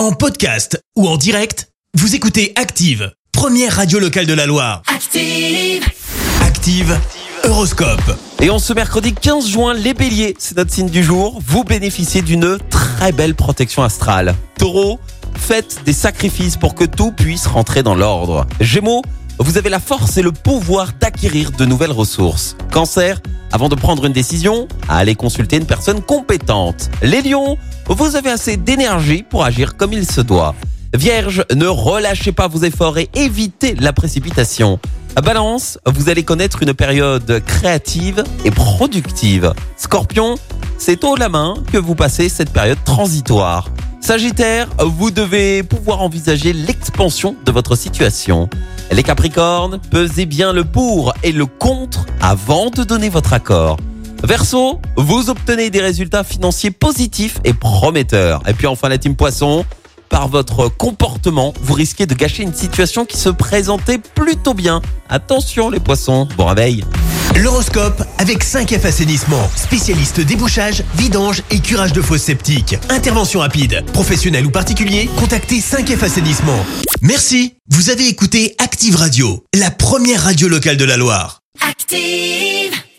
En podcast ou en direct, vous écoutez Active, première radio locale de la Loire. Active. Active, Horoscope. Et en ce mercredi 15 juin, les béliers, c'est notre signe du jour, vous bénéficiez d'une très belle protection astrale. Taureau, faites des sacrifices pour que tout puisse rentrer dans l'ordre. Gémeaux, vous avez la force et le pouvoir d'acquérir de nouvelles ressources. Cancer, avant de prendre une décision, allez consulter une personne compétente. Les lions, vous avez assez d'énergie pour agir comme il se doit. Vierge, ne relâchez pas vos efforts et évitez la précipitation. Balance, vous allez connaître une période créative et productive. Scorpion, c'est haut la main que vous passez cette période transitoire. Sagittaire, vous devez pouvoir envisager l'expansion de votre situation. Les Capricornes, pesez bien le pour et le contre avant de donner votre accord. Verseau, vous obtenez des résultats financiers positifs et prometteurs. Et puis enfin la team Poisson, par votre comportement, vous risquez de gâcher une situation qui se présentait plutôt bien. Attention les poissons, bon réveil. L'horoscope avec 5F Assainissement, spécialiste débouchage, vidange et curage de fosses septiques. Intervention rapide, professionnel ou particulier, contactez 5F Assainissement. Merci, vous avez écouté Active Radio, la première radio locale de la Loire. Active.